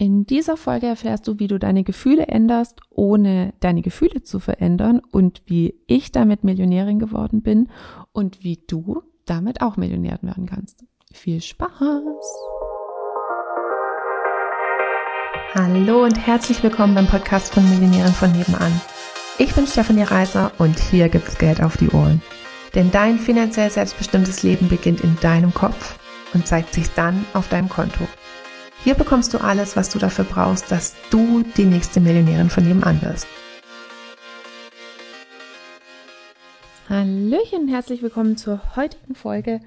In dieser Folge erfährst du, wie du deine Gefühle änderst, ohne deine Gefühle zu verändern und wie ich damit Millionärin geworden bin und wie du damit auch Millionärin werden kannst. Viel Spaß! Hallo und herzlich willkommen beim Podcast von Millionären von nebenan. Ich bin Stefanie Reiser und hier gibt's Geld auf die Ohren. Denn dein finanziell selbstbestimmtes Leben beginnt in deinem Kopf und zeigt sich dann auf deinem Konto. Hier bekommst du alles, was du dafür brauchst, dass du die nächste Millionärin von nebenan wirst. Hallöchen herzlich willkommen zur heutigen Folge.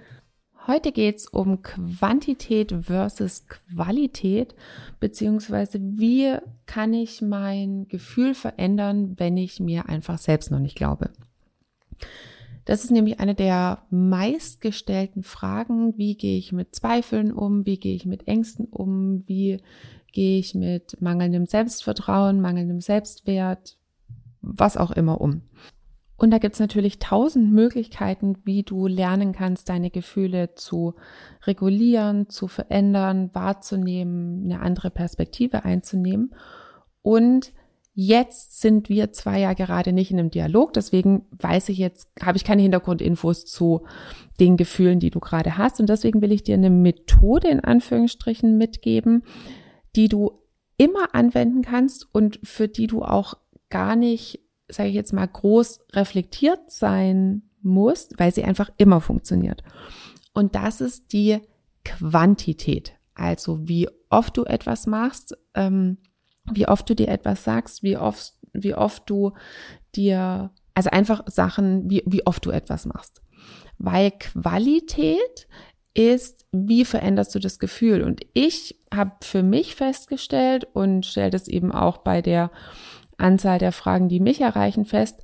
Heute geht's um Quantität versus Qualität, beziehungsweise wie kann ich mein Gefühl verändern, wenn ich mir einfach selbst noch nicht glaube. Das ist nämlich eine der meistgestellten Fragen. Wie gehe ich mit Zweifeln um? Wie gehe ich mit Ängsten um? Wie gehe ich mit mangelndem Selbstvertrauen, mangelndem Selbstwert, was auch immer um? Und da gibt's natürlich tausend Möglichkeiten, wie du lernen kannst, deine Gefühle zu regulieren, zu verändern, wahrzunehmen, eine andere Perspektive einzunehmen. Und Jetzt sind wir zwei ja gerade nicht in einem Dialog, deswegen weiß ich jetzt, habe ich keine Hintergrundinfos zu den Gefühlen, die du gerade hast. Und deswegen will ich dir eine Methode in Anführungsstrichen mitgeben, die du immer anwenden kannst und für die du auch gar nicht, sage ich jetzt mal, groß reflektiert sein musst, weil sie einfach immer funktioniert. Und das ist die Quantität. Also wie oft du etwas machst, ähm, wie oft du dir etwas sagst, wie oft, wie oft du dir, also einfach Sachen, wie, wie oft du etwas machst. Weil Qualität ist, wie veränderst du das Gefühl? Und ich habe für mich festgestellt und stelle das eben auch bei der Anzahl der Fragen, die mich erreichen, fest,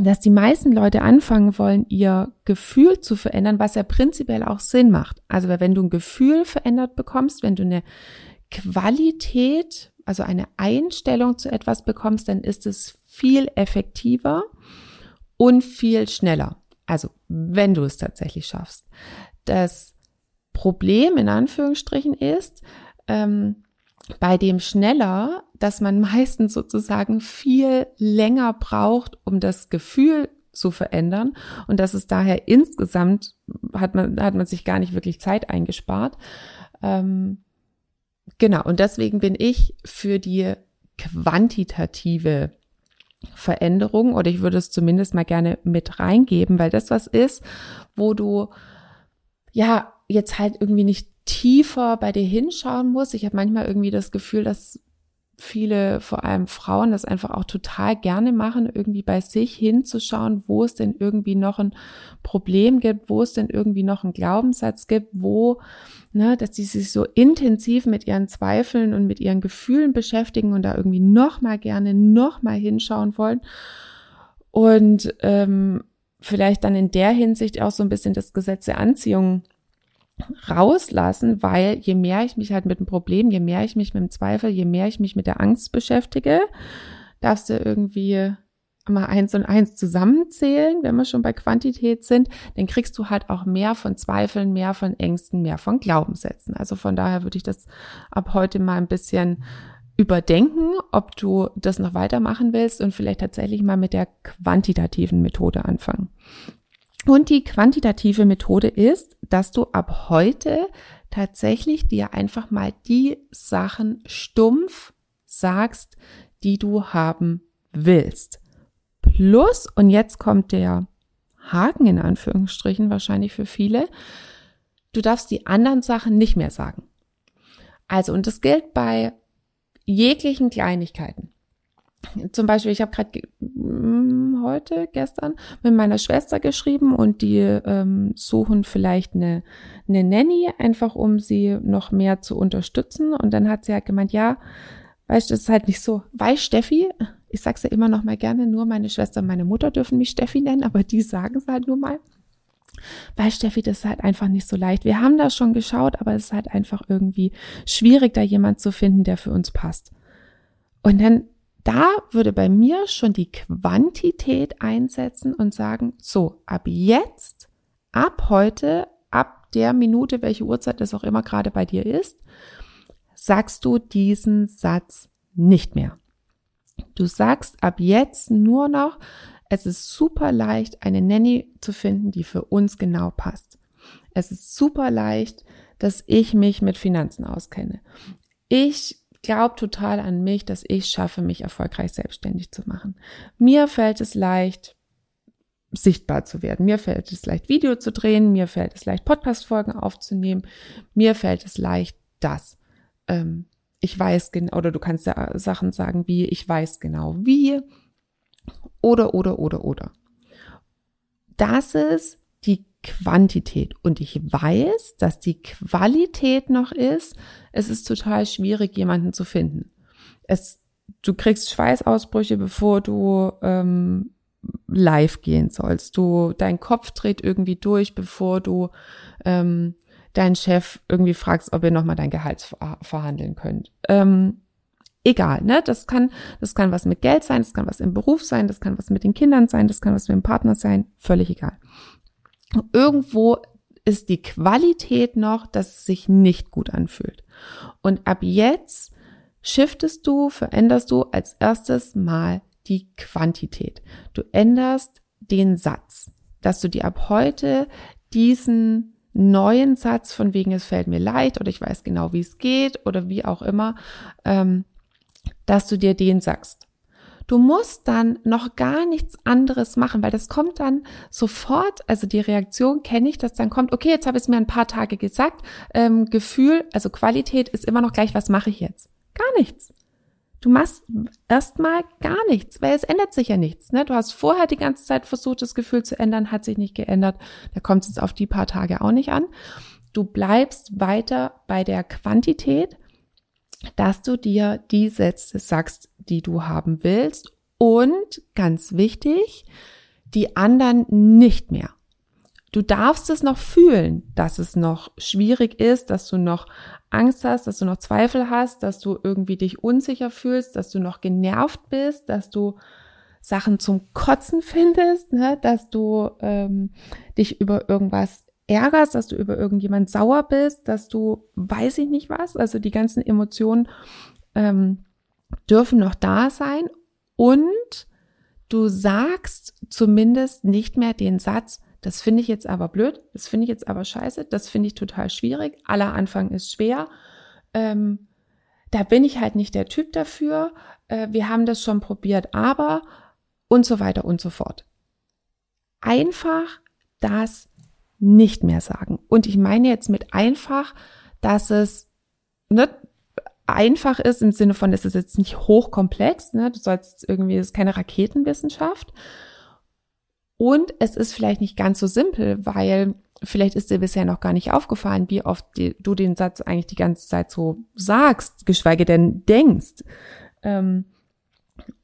dass die meisten Leute anfangen wollen, ihr Gefühl zu verändern, was ja prinzipiell auch Sinn macht. Also wenn du ein Gefühl verändert bekommst, wenn du eine Qualität also eine Einstellung zu etwas bekommst, dann ist es viel effektiver und viel schneller. Also wenn du es tatsächlich schaffst. Das Problem in Anführungsstrichen ist, ähm, bei dem schneller, dass man meistens sozusagen viel länger braucht, um das Gefühl zu verändern und dass es daher insgesamt hat man, hat man sich gar nicht wirklich Zeit eingespart. Ähm, Genau, und deswegen bin ich für die quantitative Veränderung oder ich würde es zumindest mal gerne mit reingeben, weil das was ist, wo du ja jetzt halt irgendwie nicht tiefer bei dir hinschauen musst. Ich habe manchmal irgendwie das Gefühl, dass viele, vor allem Frauen, das einfach auch total gerne machen, irgendwie bei sich hinzuschauen, wo es denn irgendwie noch ein Problem gibt, wo es denn irgendwie noch einen Glaubenssatz gibt, wo, ne, dass sie sich so intensiv mit ihren Zweifeln und mit ihren Gefühlen beschäftigen und da irgendwie noch mal gerne noch mal hinschauen wollen. Und ähm, vielleicht dann in der Hinsicht auch so ein bisschen das Gesetz der Anziehung rauslassen, weil je mehr ich mich halt mit dem Problem, je mehr ich mich mit dem Zweifel, je mehr ich mich mit der Angst beschäftige, darfst du irgendwie mal eins und eins zusammenzählen, wenn wir schon bei Quantität sind, dann kriegst du halt auch mehr von Zweifeln, mehr von Ängsten, mehr von Glaubenssätzen. Also von daher würde ich das ab heute mal ein bisschen überdenken, ob du das noch weitermachen willst und vielleicht tatsächlich mal mit der quantitativen Methode anfangen. Und die quantitative Methode ist, dass du ab heute tatsächlich dir einfach mal die Sachen stumpf sagst, die du haben willst. Plus, und jetzt kommt der Haken in Anführungsstrichen wahrscheinlich für viele, du darfst die anderen Sachen nicht mehr sagen. Also, und das gilt bei jeglichen Kleinigkeiten zum Beispiel, ich habe gerade hm, heute, gestern mit meiner Schwester geschrieben und die ähm, suchen vielleicht eine, eine Nanny, einfach um sie noch mehr zu unterstützen. Und dann hat sie halt gemeint, ja, weißt du, das ist halt nicht so. Weil Steffi, ich sag's ja immer noch mal gerne, nur meine Schwester und meine Mutter dürfen mich Steffi nennen, aber die sagen es halt nur mal. Weil Steffi, das ist halt einfach nicht so leicht. Wir haben das schon geschaut, aber es ist halt einfach irgendwie schwierig, da jemand zu finden, der für uns passt. Und dann da würde bei mir schon die Quantität einsetzen und sagen, so, ab jetzt, ab heute, ab der Minute, welche Uhrzeit das auch immer gerade bei dir ist, sagst du diesen Satz nicht mehr. Du sagst ab jetzt nur noch, es ist super leicht, eine Nanny zu finden, die für uns genau passt. Es ist super leicht, dass ich mich mit Finanzen auskenne. Ich glaube total an mich, dass ich schaffe, mich erfolgreich selbstständig zu machen. Mir fällt es leicht, sichtbar zu werden. Mir fällt es leicht, Video zu drehen. Mir fällt es leicht, Podcast-Folgen aufzunehmen. Mir fällt es leicht, das. Ähm, ich weiß genau, oder du kannst ja Sachen sagen wie, ich weiß genau wie. Oder, oder, oder, oder. Das ist Quantität. Und ich weiß, dass die Qualität noch ist. Es ist total schwierig, jemanden zu finden. Es, du kriegst Schweißausbrüche, bevor du ähm, live gehen sollst. Du, dein Kopf dreht irgendwie durch, bevor du ähm, deinen Chef irgendwie fragst, ob ihr nochmal dein Gehalt verhandeln könnt. Ähm, egal, ne? Das kann, das kann was mit Geld sein, das kann was im Beruf sein, das kann was mit den Kindern sein, das kann was mit dem Partner sein, völlig egal. Irgendwo ist die Qualität noch, dass es sich nicht gut anfühlt. Und ab jetzt shiftest du, veränderst du als erstes mal die Quantität. Du änderst den Satz, dass du dir ab heute diesen neuen Satz von wegen es fällt mir leicht oder ich weiß genau, wie es geht oder wie auch immer, ähm, dass du dir den sagst. Du musst dann noch gar nichts anderes machen, weil das kommt dann sofort, also die Reaktion kenne ich, dass dann kommt, okay, jetzt habe ich es mir ein paar Tage gesagt, ähm, Gefühl, also Qualität ist immer noch gleich, was mache ich jetzt? Gar nichts. Du machst erstmal gar nichts, weil es ändert sich ja nichts. Ne? Du hast vorher die ganze Zeit versucht, das Gefühl zu ändern, hat sich nicht geändert. Da kommt es jetzt auf die paar Tage auch nicht an. Du bleibst weiter bei der Quantität, dass du dir die Sätze sagst, die du haben willst. Und ganz wichtig, die anderen nicht mehr. Du darfst es noch fühlen, dass es noch schwierig ist, dass du noch Angst hast, dass du noch Zweifel hast, dass du irgendwie dich unsicher fühlst, dass du noch genervt bist, dass du Sachen zum Kotzen findest, ne? dass du ähm, dich über irgendwas ärgerst, dass du über irgendjemand sauer bist, dass du weiß ich nicht was, also die ganzen Emotionen ähm, dürfen noch da sein und du sagst zumindest nicht mehr den Satz, das finde ich jetzt aber blöd, das finde ich jetzt aber scheiße, das finde ich total schwierig. Aller Anfang ist schwer. Ähm, da bin ich halt nicht der Typ dafür. Äh, wir haben das schon probiert, aber und so weiter und so fort. Einfach das nicht mehr sagen. Und ich meine jetzt mit einfach, dass es nicht einfach ist im Sinne von, es ist jetzt nicht hochkomplex, ne? du sollst irgendwie, es ist keine Raketenwissenschaft, und es ist vielleicht nicht ganz so simpel, weil vielleicht ist dir bisher noch gar nicht aufgefallen, wie oft die, du den Satz eigentlich die ganze Zeit so sagst, geschweige denn denkst. Ähm,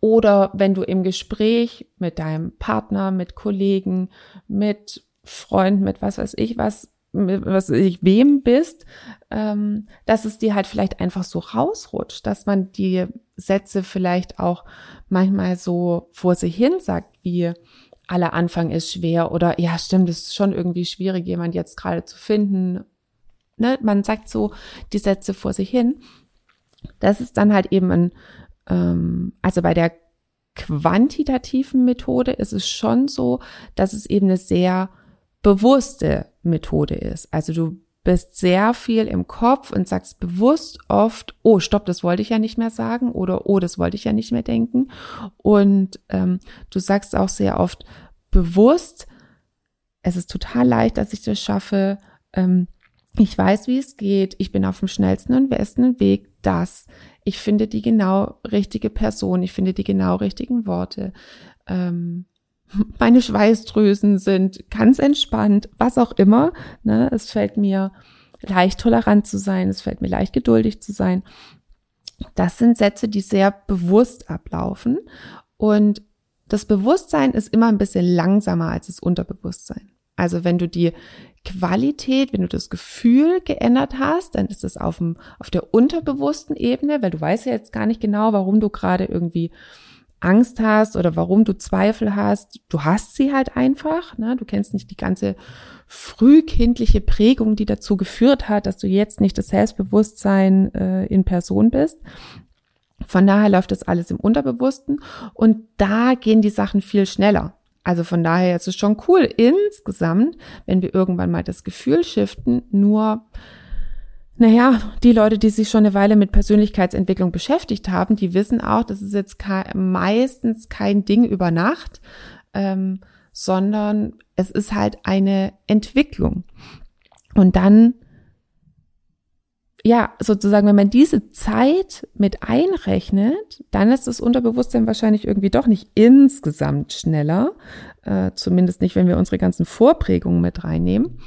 oder wenn du im Gespräch mit deinem Partner, mit Kollegen, mit Freunden, mit was weiß ich was, was weiß ich wem bist, ähm, dass es dir halt vielleicht einfach so rausrutscht, dass man die Sätze vielleicht auch manchmal so vor sich hin sagt, wie aller Anfang ist schwer oder ja, stimmt, es ist schon irgendwie schwierig, jemand jetzt gerade zu finden. Ne? Man sagt so die Sätze vor sich hin. Das ist dann halt eben ein, ähm, also bei der quantitativen Methode ist es schon so, dass es eben eine sehr bewusste Methode ist. Also du bist sehr viel im Kopf und sagst bewusst oft, oh, stopp, das wollte ich ja nicht mehr sagen oder oh, das wollte ich ja nicht mehr denken. Und ähm, du sagst auch sehr oft bewusst, es ist total leicht, dass ich das schaffe. Ähm, ich weiß, wie es geht. Ich bin auf dem schnellsten und besten Weg. Das. Ich finde die genau richtige Person. Ich finde die genau richtigen Worte. Ähm, meine Schweißdrüsen sind ganz entspannt, was auch immer. Ne? Es fällt mir leicht tolerant zu sein, es fällt mir leicht geduldig zu sein. Das sind Sätze, die sehr bewusst ablaufen. Und das Bewusstsein ist immer ein bisschen langsamer als das Unterbewusstsein. Also wenn du die Qualität, wenn du das Gefühl geändert hast, dann ist es auf, dem, auf der unterbewussten Ebene, weil du weißt ja jetzt gar nicht genau, warum du gerade irgendwie Angst hast oder warum du Zweifel hast. Du hast sie halt einfach. Ne? Du kennst nicht die ganze frühkindliche Prägung, die dazu geführt hat, dass du jetzt nicht das Selbstbewusstsein äh, in Person bist. Von daher läuft das alles im Unterbewussten und da gehen die Sachen viel schneller. Also von daher ist es schon cool insgesamt, wenn wir irgendwann mal das Gefühl shiften, nur naja, die Leute, die sich schon eine Weile mit Persönlichkeitsentwicklung beschäftigt haben, die wissen auch, das ist jetzt meistens kein Ding über Nacht, ähm, sondern es ist halt eine Entwicklung. Und dann, ja, sozusagen, wenn man diese Zeit mit einrechnet, dann ist das Unterbewusstsein wahrscheinlich irgendwie doch nicht insgesamt schneller, äh, zumindest nicht, wenn wir unsere ganzen Vorprägungen mit reinnehmen.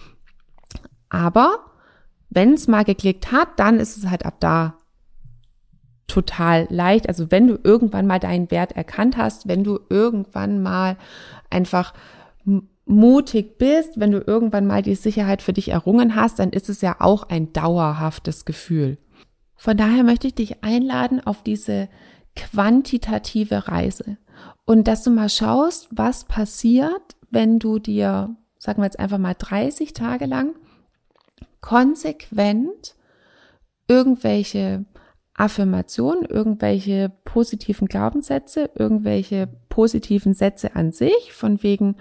Aber wenn es mal geklickt hat, dann ist es halt ab da total leicht. Also wenn du irgendwann mal deinen Wert erkannt hast, wenn du irgendwann mal einfach mutig bist, wenn du irgendwann mal die Sicherheit für dich errungen hast, dann ist es ja auch ein dauerhaftes Gefühl. Von daher möchte ich dich einladen auf diese quantitative Reise und dass du mal schaust, was passiert, wenn du dir, sagen wir jetzt einfach mal 30 Tage lang konsequent irgendwelche Affirmationen, irgendwelche positiven Glaubenssätze, irgendwelche positiven Sätze an sich, von wegen,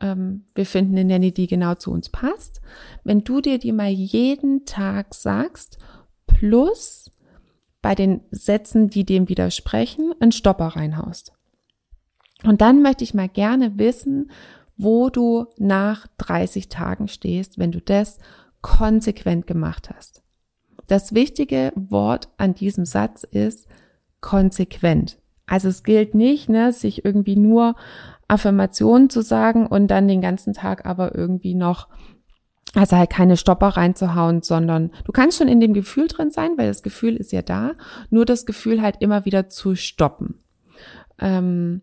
ähm, wir finden eine Nanny, die genau zu uns passt. Wenn du dir die mal jeden Tag sagst, plus bei den Sätzen, die dem widersprechen, einen Stopper reinhaust. Und dann möchte ich mal gerne wissen, wo du nach 30 Tagen stehst, wenn du das konsequent gemacht hast. Das wichtige Wort an diesem Satz ist konsequent. Also es gilt nicht, ne, sich irgendwie nur Affirmationen zu sagen und dann den ganzen Tag aber irgendwie noch, also halt keine Stopper reinzuhauen, sondern du kannst schon in dem Gefühl drin sein, weil das Gefühl ist ja da, nur das Gefühl halt immer wieder zu stoppen. Ähm,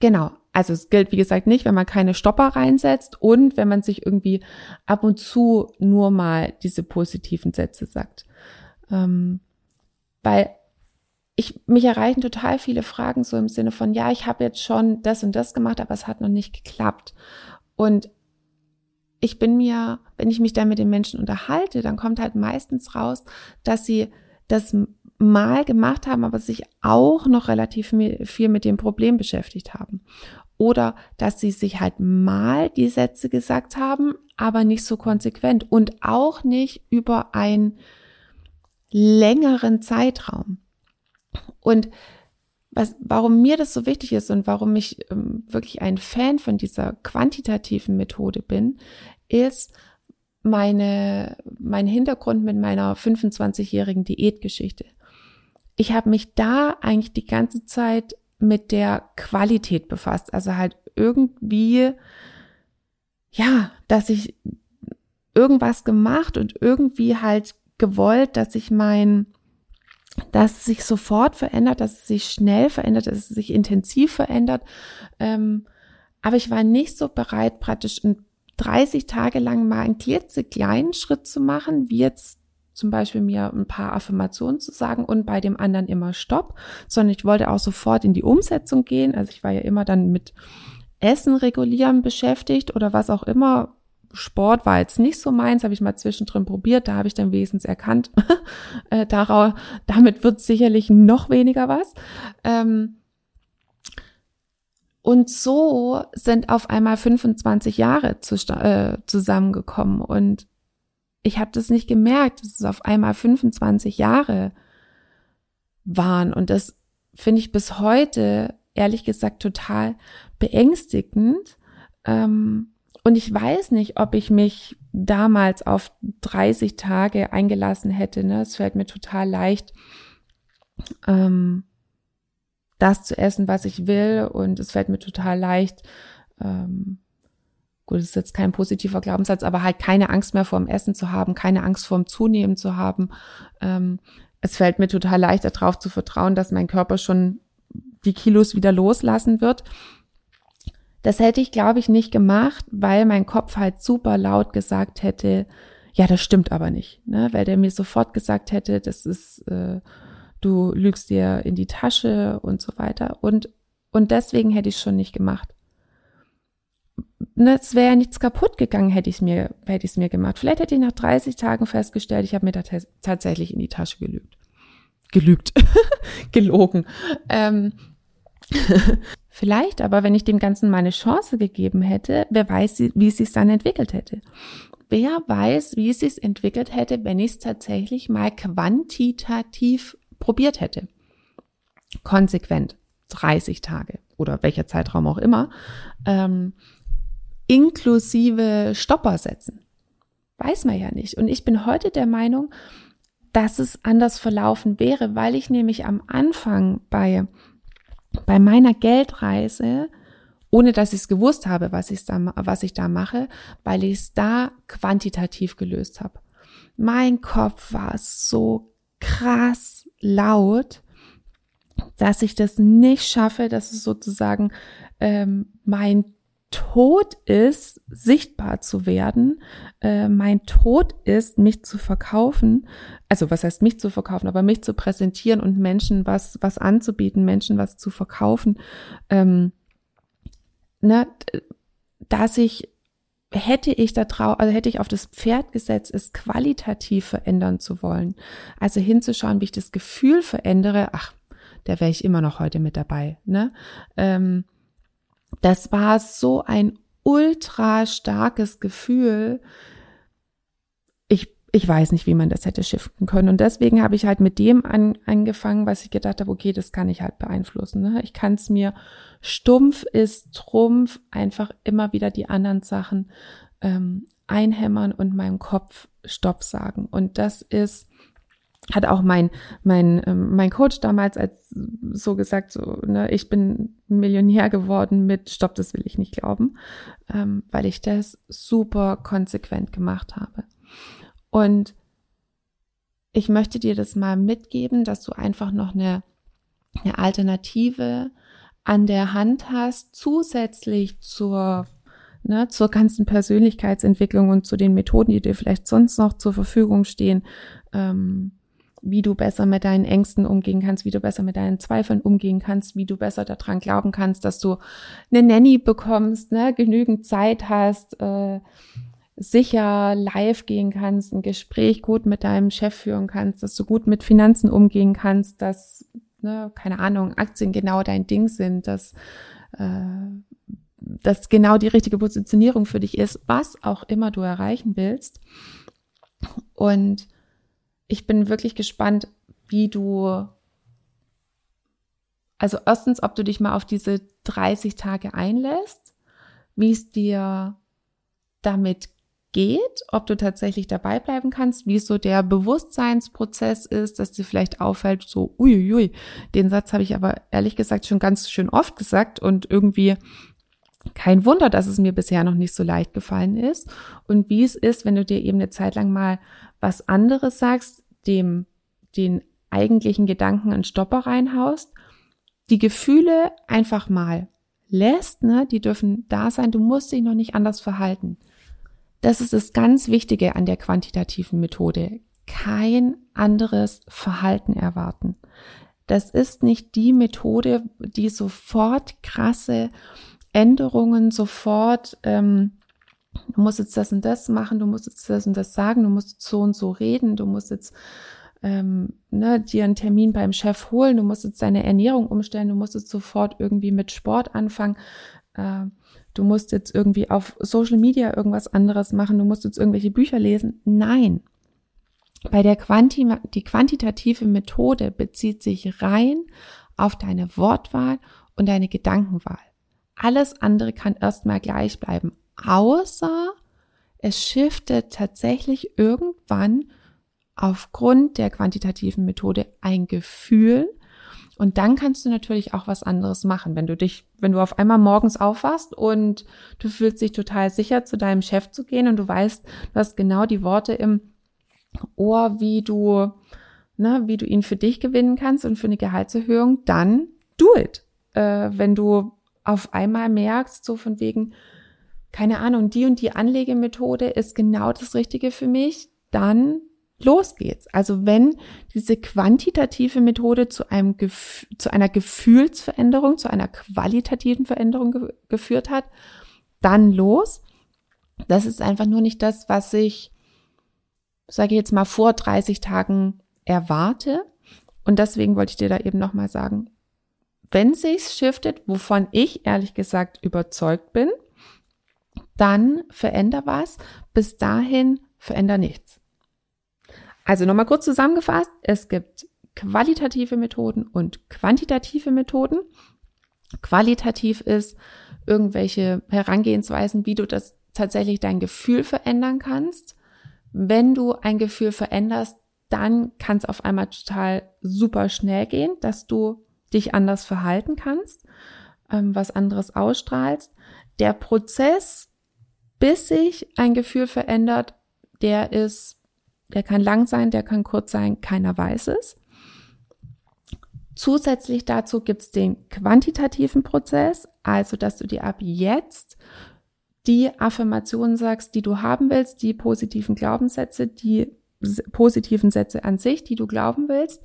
genau, also es gilt, wie gesagt, nicht, wenn man keine Stopper reinsetzt und wenn man sich irgendwie ab und zu nur mal diese positiven Sätze sagt. Ähm, weil ich, mich erreichen total viele Fragen so im Sinne von, ja, ich habe jetzt schon das und das gemacht, aber es hat noch nicht geklappt. Und ich bin mir, wenn ich mich da mit den Menschen unterhalte, dann kommt halt meistens raus, dass sie das mal gemacht haben, aber sich auch noch relativ viel mit dem Problem beschäftigt haben oder dass sie sich halt mal die Sätze gesagt haben, aber nicht so konsequent und auch nicht über einen längeren Zeitraum. Und was, warum mir das so wichtig ist und warum ich ähm, wirklich ein Fan von dieser quantitativen Methode bin, ist meine, mein Hintergrund mit meiner 25-jährigen Diätgeschichte. Ich habe mich da eigentlich die ganze Zeit mit der Qualität befasst. Also halt irgendwie, ja, dass ich irgendwas gemacht und irgendwie halt gewollt, dass ich mein, dass es sich sofort verändert, dass es sich schnell verändert, dass es sich intensiv verändert. Ähm, aber ich war nicht so bereit, praktisch 30 Tage lang mal einen klitzekleinen Schritt zu machen, wie jetzt zum Beispiel mir ein paar Affirmationen zu sagen und bei dem anderen immer Stopp, sondern ich wollte auch sofort in die Umsetzung gehen. Also ich war ja immer dann mit Essen regulieren beschäftigt oder was auch immer. Sport war jetzt nicht so meins, habe ich mal zwischendrin probiert, da habe ich dann wesens erkannt, äh, darauf, damit wird sicherlich noch weniger was. Ähm, und so sind auf einmal 25 Jahre äh, zusammengekommen und ich habe das nicht gemerkt, dass es auf einmal 25 Jahre waren. Und das finde ich bis heute, ehrlich gesagt, total beängstigend. Ähm, und ich weiß nicht, ob ich mich damals auf 30 Tage eingelassen hätte. Ne? Es fällt mir total leicht, ähm, das zu essen, was ich will. Und es fällt mir total leicht, ähm, gut, das ist jetzt kein positiver Glaubenssatz, aber halt keine Angst mehr vorm Essen zu haben, keine Angst vorm Zunehmen zu haben. Ähm, es fällt mir total leicht, darauf zu vertrauen, dass mein Körper schon die Kilos wieder loslassen wird. Das hätte ich, glaube ich, nicht gemacht, weil mein Kopf halt super laut gesagt hätte, ja, das stimmt aber nicht, ne? weil der mir sofort gesagt hätte, das ist, äh, du lügst dir in die Tasche und so weiter. Und, und deswegen hätte ich es schon nicht gemacht. Ne, es wäre ja nichts kaputt gegangen, hätte ich es mir, hätte ich es mir gemacht. Vielleicht hätte ich nach 30 Tagen festgestellt, ich habe mir da tatsächlich in die Tasche gelügt. Gelügt. Gelogen. Ähm, Vielleicht aber, wenn ich dem Ganzen mal eine Chance gegeben hätte, wer weiß, wie es sich dann entwickelt hätte. Wer weiß, wie es sich entwickelt hätte, wenn ich es tatsächlich mal quantitativ probiert hätte. Konsequent. 30 Tage oder welcher Zeitraum auch immer. Ähm, inklusive Stopper setzen. Weiß man ja nicht. Und ich bin heute der Meinung, dass es anders verlaufen wäre, weil ich nämlich am Anfang bei bei meiner Geldreise, ohne dass ich es gewusst habe, was ich da, was ich da mache, weil ich es da quantitativ gelöst habe. Mein Kopf war so krass laut, dass ich das nicht schaffe, dass es sozusagen ähm, mein Tod ist, sichtbar zu werden. Äh, mein Tod ist, mich zu verkaufen. Also was heißt mich zu verkaufen, aber mich zu präsentieren und Menschen was, was anzubieten, Menschen was zu verkaufen. Ähm, ne, dass ich hätte ich da drauf, also hätte ich auf das Pferd gesetzt, es qualitativ verändern zu wollen. Also hinzuschauen, wie ich das Gefühl verändere. Ach, da wäre ich immer noch heute mit dabei. Ne? Ähm, das war so ein ultra starkes Gefühl. Ich, ich weiß nicht, wie man das hätte shiften können. Und deswegen habe ich halt mit dem an, angefangen, was ich gedacht habe, okay, das kann ich halt beeinflussen. Ne? Ich kann es mir stumpf ist Trumpf, einfach immer wieder die anderen Sachen ähm, einhämmern und meinem Kopf Stopp sagen. Und das ist hat auch mein mein ähm, mein Coach damals als so gesagt so ne ich bin Millionär geworden mit Stopp das will ich nicht glauben ähm, weil ich das super konsequent gemacht habe. Und ich möchte dir das mal mitgeben dass du einfach noch eine eine Alternative an der Hand hast zusätzlich zur ne, zur ganzen Persönlichkeitsentwicklung und zu den Methoden, die dir vielleicht sonst noch zur Verfügung stehen, ähm, wie du besser mit deinen Ängsten umgehen kannst, wie du besser mit deinen Zweifeln umgehen kannst, wie du besser daran glauben kannst, dass du eine Nanny bekommst, ne, genügend Zeit hast, äh, sicher live gehen kannst, ein Gespräch gut mit deinem Chef führen kannst, dass du gut mit Finanzen umgehen kannst, dass, ne, keine Ahnung, Aktien genau dein Ding sind, dass äh, dass genau die richtige Positionierung für dich ist, was auch immer du erreichen willst. Und ich bin wirklich gespannt, wie du, also erstens, ob du dich mal auf diese 30 Tage einlässt, wie es dir damit geht, ob du tatsächlich dabei bleiben kannst, wie so der Bewusstseinsprozess ist, dass dir vielleicht auffällt, so, uiuiui, den Satz habe ich aber ehrlich gesagt schon ganz schön oft gesagt und irgendwie kein Wunder, dass es mir bisher noch nicht so leicht gefallen ist und wie es ist, wenn du dir eben eine Zeit lang mal was anderes sagst, dem den eigentlichen Gedanken einen Stopper reinhaust, die Gefühle einfach mal lässt, ne, die dürfen da sein, du musst dich noch nicht anders verhalten. Das ist das ganz Wichtige an der quantitativen Methode. Kein anderes Verhalten erwarten. Das ist nicht die Methode, die sofort krasse Änderungen, sofort ähm, du musst jetzt das und das machen, du musst jetzt das und das sagen, du musst so und so reden, du musst jetzt ähm, ne, dir einen Termin beim Chef holen, du musst jetzt deine Ernährung umstellen, du musst jetzt sofort irgendwie mit Sport anfangen, äh, du musst jetzt irgendwie auf Social Media irgendwas anderes machen, du musst jetzt irgendwelche Bücher lesen. Nein. Bei der Quanti die quantitative Methode bezieht sich rein auf deine Wortwahl und deine Gedankenwahl. Alles andere kann erstmal gleich bleiben außer es shiftet tatsächlich irgendwann aufgrund der quantitativen Methode ein Gefühl. Und dann kannst du natürlich auch was anderes machen. Wenn du dich, wenn du auf einmal morgens aufwachst und du fühlst dich total sicher, zu deinem Chef zu gehen und du weißt, du hast genau die Worte im Ohr, wie du, ne, wie du ihn für dich gewinnen kannst und für eine Gehaltserhöhung, dann do it. Äh, wenn du auf einmal merkst, so von wegen, keine Ahnung, die und die Anlegemethode ist genau das Richtige für mich, dann los geht's. Also wenn diese quantitative Methode zu einem zu einer Gefühlsveränderung, zu einer qualitativen Veränderung ge geführt hat, dann los. Das ist einfach nur nicht das, was ich, sage ich jetzt mal, vor 30 Tagen erwarte. Und deswegen wollte ich dir da eben nochmal sagen, wenn sich's shiftet, wovon ich ehrlich gesagt überzeugt bin, dann veränder was. Bis dahin veränder nichts. Also nochmal kurz zusammengefasst, es gibt qualitative Methoden und quantitative Methoden. Qualitativ ist irgendwelche Herangehensweisen, wie du das tatsächlich dein Gefühl verändern kannst. Wenn du ein Gefühl veränderst, dann kann es auf einmal total super schnell gehen, dass du dich anders verhalten kannst, ähm, was anderes ausstrahlst. Der Prozess, bis sich ein Gefühl verändert, der ist der kann lang sein, der kann kurz sein, keiner weiß es. Zusätzlich dazu gibt's den quantitativen Prozess, also dass du dir ab jetzt die Affirmationen sagst, die du haben willst, die positiven Glaubenssätze, die positiven Sätze an sich, die du glauben willst,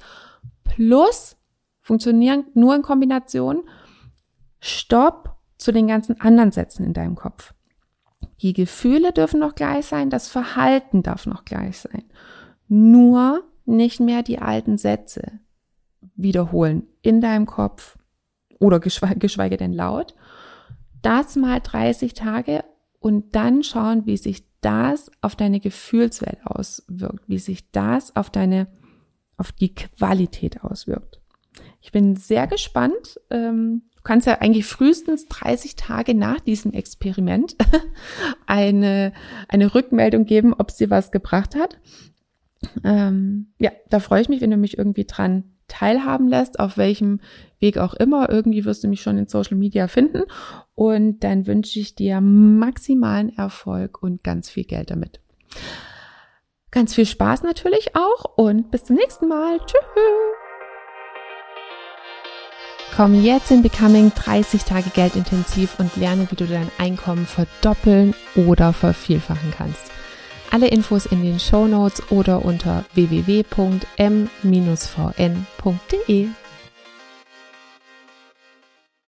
plus funktionieren nur in Kombination, Stopp zu den ganzen anderen Sätzen in deinem Kopf. Die Gefühle dürfen noch gleich sein, das Verhalten darf noch gleich sein. Nur nicht mehr die alten Sätze wiederholen in deinem Kopf oder geschweige, geschweige denn laut. Das mal 30 Tage und dann schauen, wie sich das auf deine Gefühlswelt auswirkt, wie sich das auf deine, auf die Qualität auswirkt. Ich bin sehr gespannt, ähm, Du kannst ja eigentlich frühestens 30 Tage nach diesem Experiment eine, eine Rückmeldung geben, ob es dir was gebracht hat. Ähm, ja, da freue ich mich, wenn du mich irgendwie dran teilhaben lässt, auf welchem Weg auch immer. Irgendwie wirst du mich schon in Social Media finden. Und dann wünsche ich dir maximalen Erfolg und ganz viel Geld damit. Ganz viel Spaß natürlich auch und bis zum nächsten Mal. Tschüss. Komm jetzt in Becoming 30 Tage geldintensiv und lerne, wie du dein Einkommen verdoppeln oder vervielfachen kannst. Alle Infos in den Show Notes oder unter www.m-vn.de.